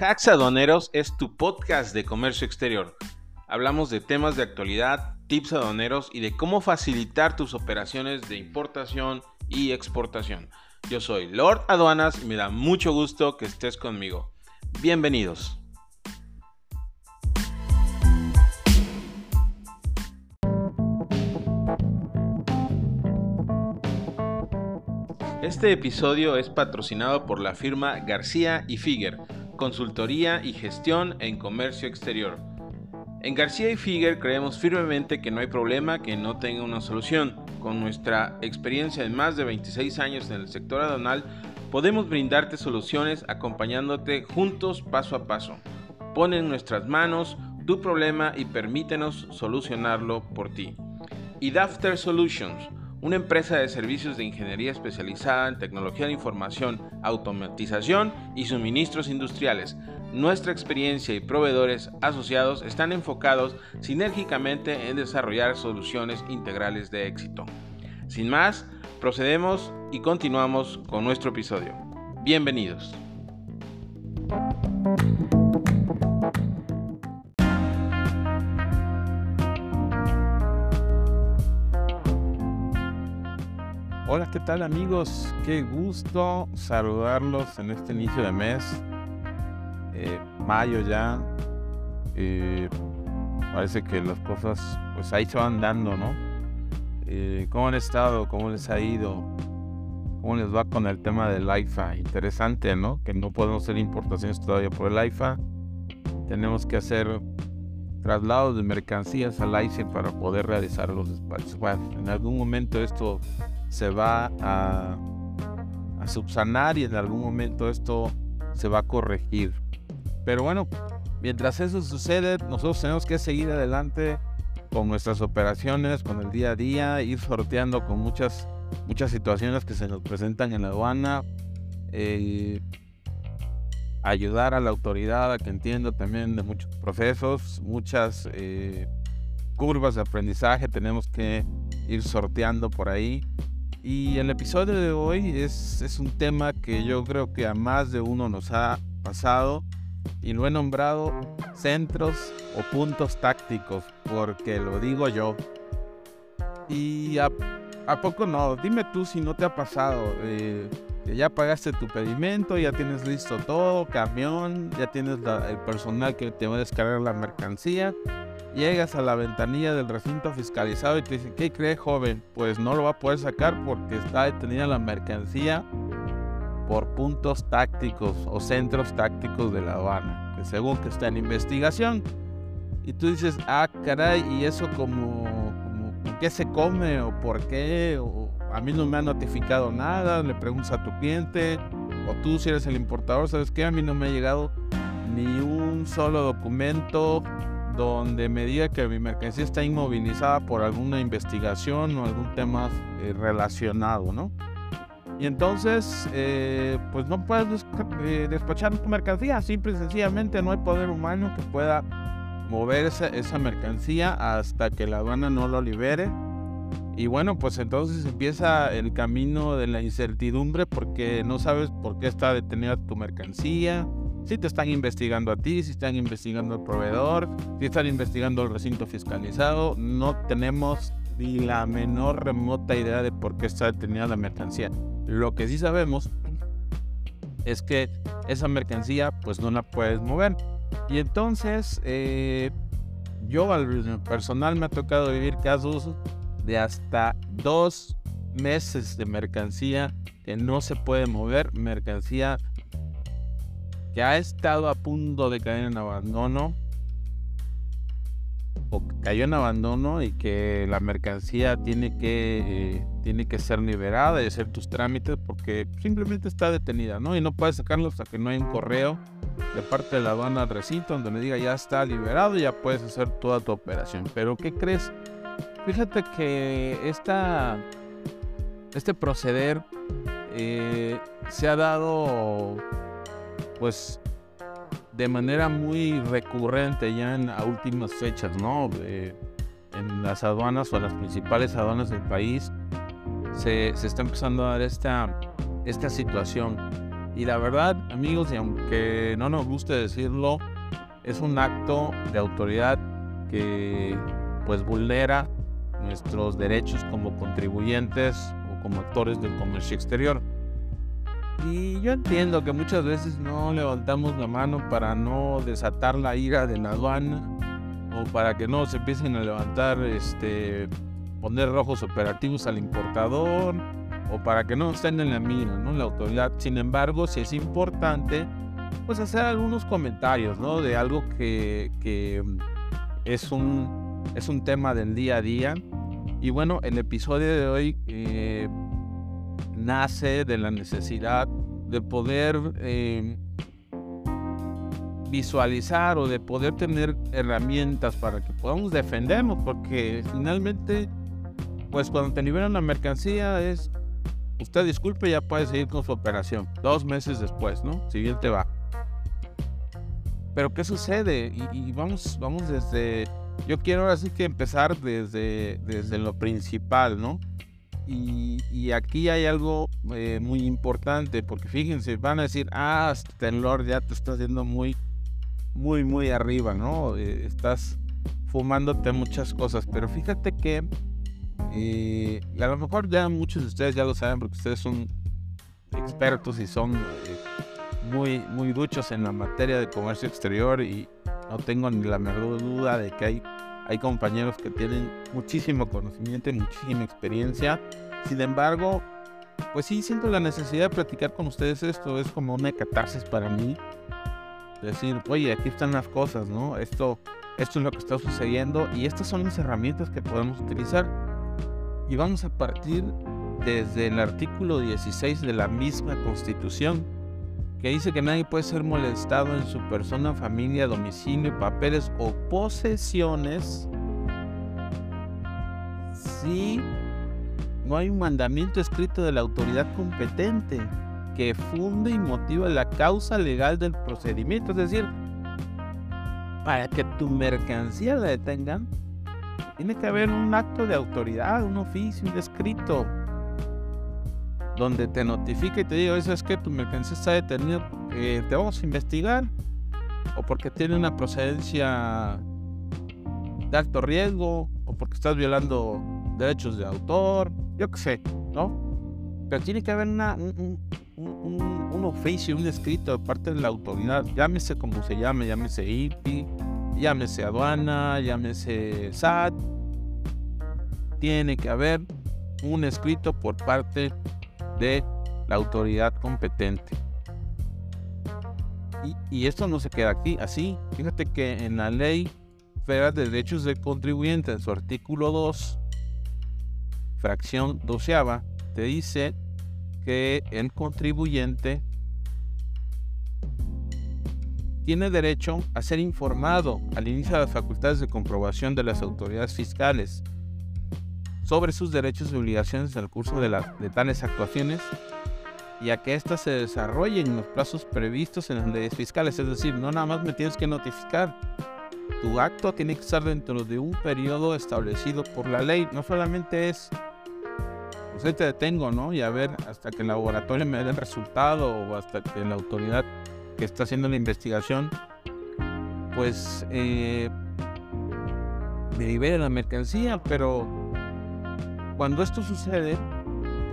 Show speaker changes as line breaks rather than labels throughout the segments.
Hacks Aduaneros es tu podcast de comercio exterior. Hablamos de temas de actualidad, tips aduaneros y de cómo facilitar tus operaciones de importación y exportación. Yo soy Lord Aduanas y me da mucho gusto que estés conmigo. Bienvenidos. Este episodio es patrocinado por la firma García y Figuer, consultoría y gestión en comercio exterior. En García y Figuer creemos firmemente que no hay problema que no tenga una solución. Con nuestra experiencia de más de 26 años en el sector aduanal, podemos brindarte soluciones acompañándote juntos paso a paso. Pon en nuestras manos tu problema y permítenos solucionarlo por ti. Y Dafter Solutions una empresa de servicios de ingeniería especializada en tecnología de información, automatización y suministros industriales. Nuestra experiencia y proveedores asociados están enfocados sinérgicamente en desarrollar soluciones integrales de éxito. Sin más, procedemos y continuamos con nuestro episodio. Bienvenidos. Hola, ¿qué tal amigos? Qué gusto saludarlos en este inicio de mes. Eh, mayo ya. Eh, parece que las cosas pues ahí se van dando, ¿no? Eh, ¿Cómo han estado? ¿Cómo les ha ido? ¿Cómo les va con el tema del IFA? Interesante, ¿no? Que no podemos hacer importaciones todavía por el IFA. Tenemos que hacer traslados de mercancías al ICE para poder realizar los despachos. Bueno, en algún momento esto se va a, subsanar y en algún momento esto se va a corregir. Pero bueno, mientras eso sucede, nosotros tenemos que seguir adelante con nuestras operaciones, con el día a día, ir sorteando con muchas, muchas situaciones que se nos presentan en la aduana, eh, ayudar a la autoridad a que entienda también de muchos procesos, muchas eh, curvas de aprendizaje tenemos que ir sorteando por ahí y el episodio de hoy es, es un tema que yo creo que a más de uno nos ha pasado y lo he nombrado centros o puntos tácticos porque lo digo yo. Y a, poco no, dime tú si no te ha pasado. Eh, ya pagaste tu pedimento, ya tienes listo todo, camión, ya tienes el personal que te va a descargar la mercancía Llegas a la ventanilla del recinto fiscalizado y te dicen, ¿qué cree joven? Pues no lo va a poder sacar porque está detenida la mercancía por puntos tácticos o centros tácticos de la aduana, que según que está en investigación. Y tú dices, ah, caray, ¿y eso como, qué se come o por qué? A mí no me ha notificado nada, le preguntas a tu cliente, o tú si eres el importador, ¿sabes qué? A mí no me ha llegado ni un solo documento donde me diga que mi mercancía está inmovilizada por alguna investigación o algún tema eh, relacionado, ¿no? Y entonces, eh, pues no puedes eh, despachar tu mercancía, simple y sencillamente no hay poder humano que pueda mover esa, esa mercancía hasta que la aduana no lo libere. Y bueno, pues entonces empieza el camino de la incertidumbre porque no sabes por qué está detenida tu mercancía, si te están investigando a ti, si están investigando al proveedor, si están investigando el recinto fiscalizado, no tenemos ni la menor remota idea de por qué está detenida la mercancía. Lo que sí sabemos es que esa mercancía pues no la puedes mover. Y entonces eh, yo al personal me ha tocado vivir casos de hasta dos meses de mercancía que no se puede mover, mercancía que ha estado a punto de caer en abandono o cayó en abandono y que la mercancía tiene que, eh, tiene que ser liberada y hacer tus trámites porque simplemente está detenida, ¿no? Y no puedes sacarlo hasta que no hay un correo de parte de la aduana recinto donde me diga ya está liberado y ya puedes hacer toda tu operación. Pero ¿qué crees? Fíjate que esta, este proceder eh, se ha dado pues de manera muy recurrente ya en últimas fechas, ¿no? en las aduanas o en las principales aduanas del país se, está empezando a dar esta, esta situación. Y la verdad, amigos, y aunque no nos guste decirlo, es un acto de autoridad que pues vulnera nuestros derechos como contribuyentes o como actores del comercio exterior. Y yo entiendo que muchas veces no levantamos la mano para no desatar la ira de la aduana o para que no se empiecen a levantar, este, poner rojos operativos al importador o para que no estén en la mira, ¿no? La autoridad. Sin embargo, si es importante, pues hacer algunos comentarios, ¿no? De algo que, que es, un, es un tema del día a día. Y bueno, el episodio de hoy eh, nace de la necesidad de poder eh, visualizar o de poder tener herramientas para que podamos defendernos, porque finalmente, pues cuando te liberan la mercancía es usted disculpe, ya puede seguir con su operación. Dos meses después, ¿no? Si bien te va. Pero ¿qué sucede? Y, vamos, vamos desde... Yo quiero ahora sí que empezar desde, desde lo principal, ¿no? Y, aquí hay algo eh, muy importante, porque fíjense, van a decir, ah, Tenlor ya te estás yendo muy, muy, muy arriba, ¿no? Eh, estás fumándote muchas cosas, pero fíjate que y a lo mejor ya muchos de ustedes ya lo saben porque ustedes son expertos y son eh, muy, muy duchos en la materia de comercio exterior y no tengo ni la menor duda de que hay, hay compañeros que tienen muchísimo conocimiento y muchísima experiencia. Sin embargo, pues sí siento la necesidad de platicar con ustedes esto. Es como una catarsis para mí. Decir, oye, aquí están las cosas, ¿no? Esto, esto es lo que está sucediendo y estas son las herramientas que podemos utilizar. Y vamos a partir desde el artículo 16 de la misma Constitución, que dice que nadie puede ser molestado en su persona, familia, domicilio, papeles o posesiones si no hay un mandamiento escrito de la autoridad competente que funde y motiva la causa legal del procedimiento. Es decir, para que tu mercancía la detengan, tiene que haber un acto de autoridad, un oficio, un escrito, donde te notifique y te diga, es que tu mercancía está detenida, te vamos a investigar, o porque tiene una procedencia de alto riesgo, o porque estás violando derechos de autor, yo qué sé, ¿no? Pero tiene que haber una, un, un, oficio, un escrito de parte de la autoridad, llámese como se llame, llámese IPI, llámese aduana, llámese SAT, tiene que haber un escrito por parte de la autoridad competente. Y, esto no se queda aquí, así. Fíjate que en la ley federal de derechos del contribuyente, en su artículo 2, fracción doceava, te dice que el contribuyente tiene derecho a ser informado al inicio de las facultades de comprobación de las autoridades fiscales sobre sus derechos y obligaciones el curso de, de tales actuaciones y a que éstas se desarrollen en los plazos previstos en las leyes fiscales. Es decir, no nada más me tienes que notificar. Tu acto tiene que estar dentro de un periodo establecido por la ley. No solamente es, pues ahí te detengo, ¿no? Y a ver hasta que el laboratorio me dé el resultado o hasta que la autoridad que está haciendo la investigación, pues eh, me libere la mercancía, pero cuando esto sucede,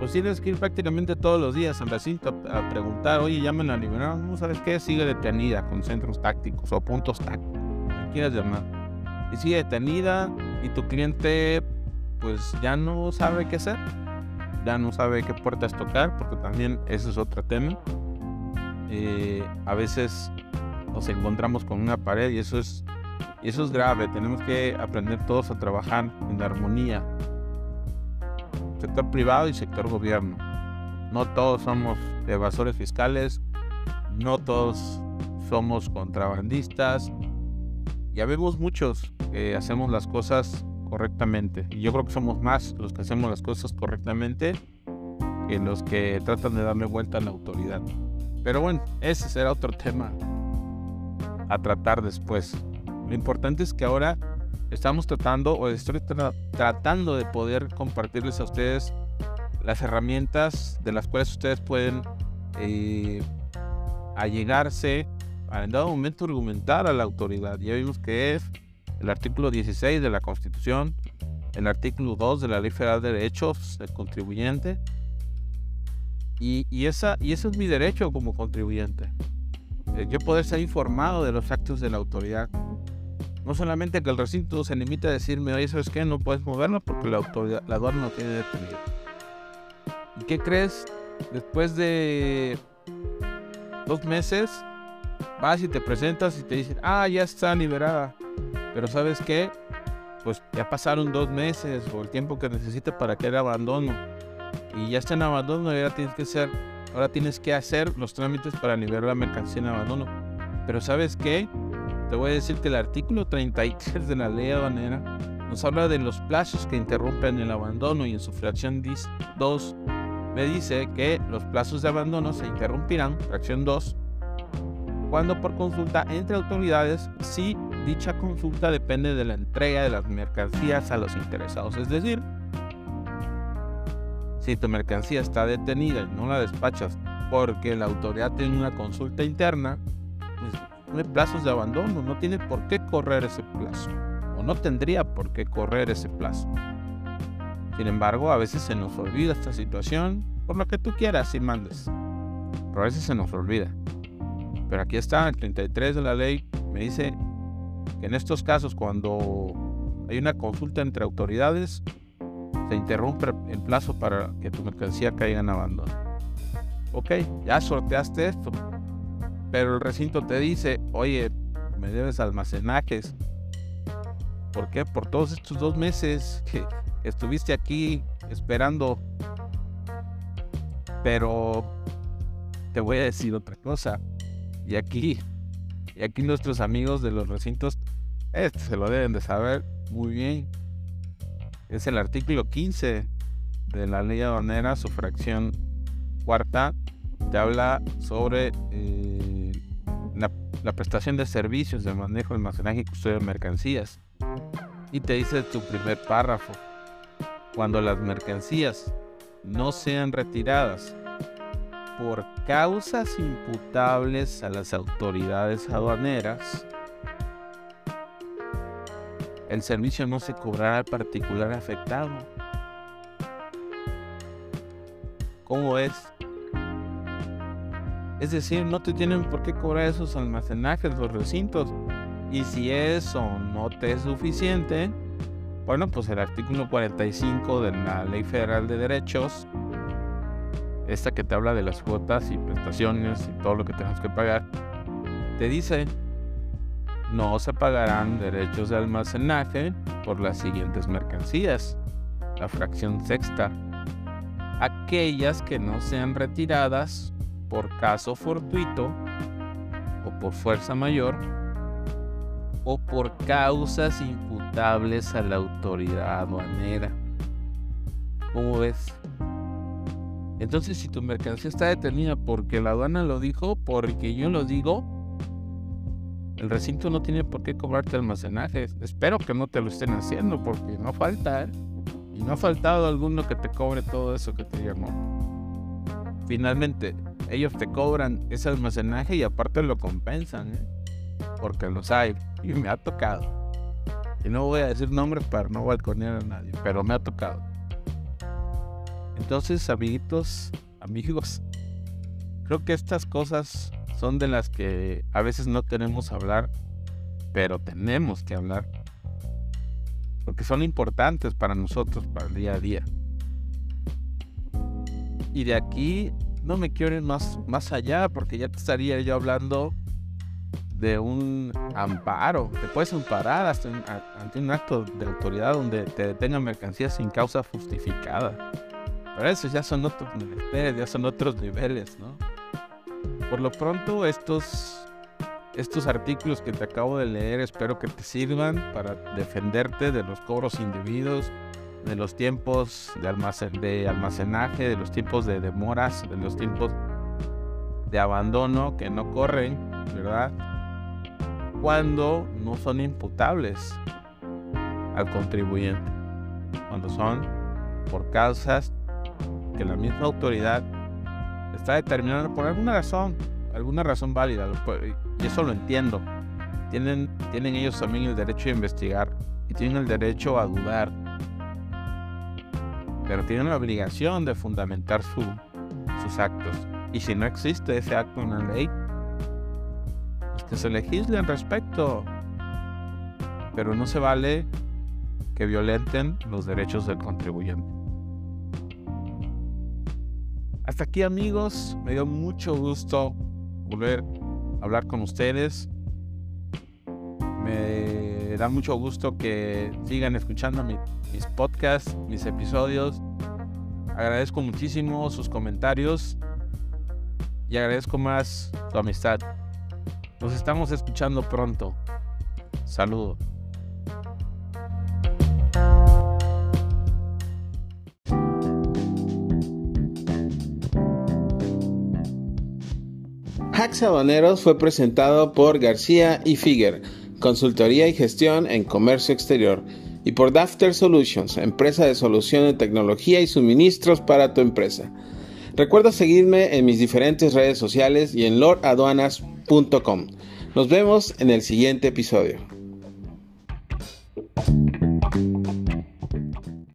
pues tienes que ir prácticamente todos los días al recinto a, preguntar, oye, ya me la liberaron, no sabes qué, sigue detenida con centros tácticos o puntos tácticos, quieras llamar. Y sigue detenida y tu cliente pues ya no sabe qué hacer, ya no sabe qué puertas tocar, porque también ese es otro tema. Eh, a veces nos encontramos con una pared y eso es, y eso es grave. Tenemos que aprender todos a trabajar en armonía. Sector privado y sector gobierno. No todos somos evasores fiscales, no todos somos contrabandistas. Ya vemos muchos que hacemos las cosas correctamente. Y yo creo que somos más los que hacemos las cosas correctamente que los que tratan de darle vuelta a la autoridad. Pero bueno, ese será otro tema a tratar después. Lo importante es que ahora estamos tratando o estoy tratando de poder compartirles a ustedes las herramientas de las cuales ustedes pueden eh, allegarse en dado momento argumentar a la autoridad. Ya vimos que es el artículo 16 de la Constitución, el artículo 2 de la Ley Federal de Derechos del Contribuyente. Y, y, esa, y ese es mi derecho como contribuyente. Eh, yo poder ser informado de los actos de la autoridad. No solamente que el recinto se limite a decirme, oye, ¿sabes qué? No puedes moverlo porque la, autoridad, la aduana no tiene detenido. ¿Y qué crees? Después de dos meses, vas y te presentas y te dicen, ah, ya está liberada. Pero ¿sabes qué? Pues ya pasaron dos meses o el tiempo que necesites para que el abandono. Y ya está en abandono y ahora tienes que hacer, ahora tienes que hacer los trámites para liberar la mercancía en abandono. Pero ¿sabes qué? Te voy a decir que el artículo 33 de la ley aduanera nos habla de los plazos que interrumpen el abandono y en su fracción 2 me dice que los plazos de abandono se interrumpirán, fracción 2, cuando por consulta entre autoridades si dicha consulta depende de la entrega de las mercancías a los interesados. Es decir, si tu mercancía está detenida y no la despachas porque la autoridad tiene una consulta interna, hay plazos de abandono, no tiene por qué correr ese plazo, o no tendría por qué correr ese plazo. Sin embargo, a veces se nos olvida esta situación, por lo que tú quieras y mandes. Pero a veces se nos olvida. Pero aquí está, el 33 de la ley me dice que en estos casos cuando hay una consulta entre autoridades, se interrumpe el plazo para que tu mercancía caiga en abandono. Ok, ya sorteaste esto, pero el recinto te dice, oye, me debes almacenajes. ¿Por qué? Por todos estos dos meses que estuviste aquí esperando. Pero te voy a decir otra cosa. Y aquí, y aquí nuestros amigos de los recintos, este se lo deben de saber muy bien. Es el artículo 15 de la ley aduanera, su fracción cuarta, te habla sobre eh, la, prestación de servicios de manejo, almacenaje y custodia de mercancías. Y te dice tu primer párrafo, cuando las mercancías no sean retiradas por causas imputables a las autoridades aduaneras, el servicio no se cobrará al particular afectado. ¿Cómo es? Es decir, no te tienen por qué cobrar esos almacenajes, los recintos. Y si eso no te es suficiente, bueno, pues el artículo 45 de la Ley Federal de Derechos esta que te habla de las cuotas y prestaciones y todo lo que tenemos que pagar, te dice, no se pagarán derechos de almacenaje por las siguientes mercancías. La fracción sexta, aquellas que no sean retiradas por caso fortuito o por fuerza mayor o por causas imputables a la autoridad aduanera. ¿Cómo ves? Entonces, si tu mercancía está detenida porque la aduana lo dijo, porque yo lo digo, el recinto no tiene por qué cobrarte almacenaje. Espero que no te lo estén haciendo porque no falta, ¿eh? Y no ha faltado alguno que te cobre todo eso que te llamó. Finalmente, ellos te cobran ese almacenaje y aparte lo compensan, ¿eh? Porque los hay y me ha tocado. Y no voy a decir nombres para no balconear a nadie, pero me ha tocado. Entonces, amiguitos, amigos, creo que estas cosas son de las que a veces no queremos hablar, pero tenemos que hablar. Porque son importantes para nosotros, para el día a día. Y de aquí no me quiero ir más, más allá, porque ya te estaría yo hablando de un amparo. Te puedes amparar hasta ante un acto de autoridad donde te detengan mercancías sin causa justificada. Pero eso ya son otros niveles, ya son otros niveles, ¿no? Por lo pronto, estos, estos artículos que te acabo de leer espero que te sirvan para defenderte de los cobros indebidos, de los tiempos de, de almacenaje, de los tiempos de demoras, de los tiempos de abandono que no corren, ¿verdad? Cuando no son imputables al contribuyente, cuando son por causas que la misma autoridad está determinando por alguna razón, alguna razón válida, y eso lo entiendo. Tienen, tienen ellos también el derecho a investigar y tienen el derecho a dudar. Pero tienen la obligación de fundamentar sus actos. Y si no existe ese acto en la ley, pues que se legisle al respecto. Pero no se vale que violenten los derechos del contribuyente. Hasta aquí amigos, me dio mucho gusto volver a hablar con ustedes. Me da mucho gusto que sigan escuchando mis podcasts, mis episodios. Agradezco muchísimo sus comentarios y agradezco más su amistad. Nos estamos escuchando pronto. Saludos.
Hacks Habaneros fue presentado por García y Figuer, Consultoría y Gestión en Comercio Exterior y por Dafter Solutions, empresa de solución de tecnología y suministros para tu empresa. Recuerda seguirme en mis diferentes redes sociales y en lordaduanas.com. Nos vemos en el siguiente episodio.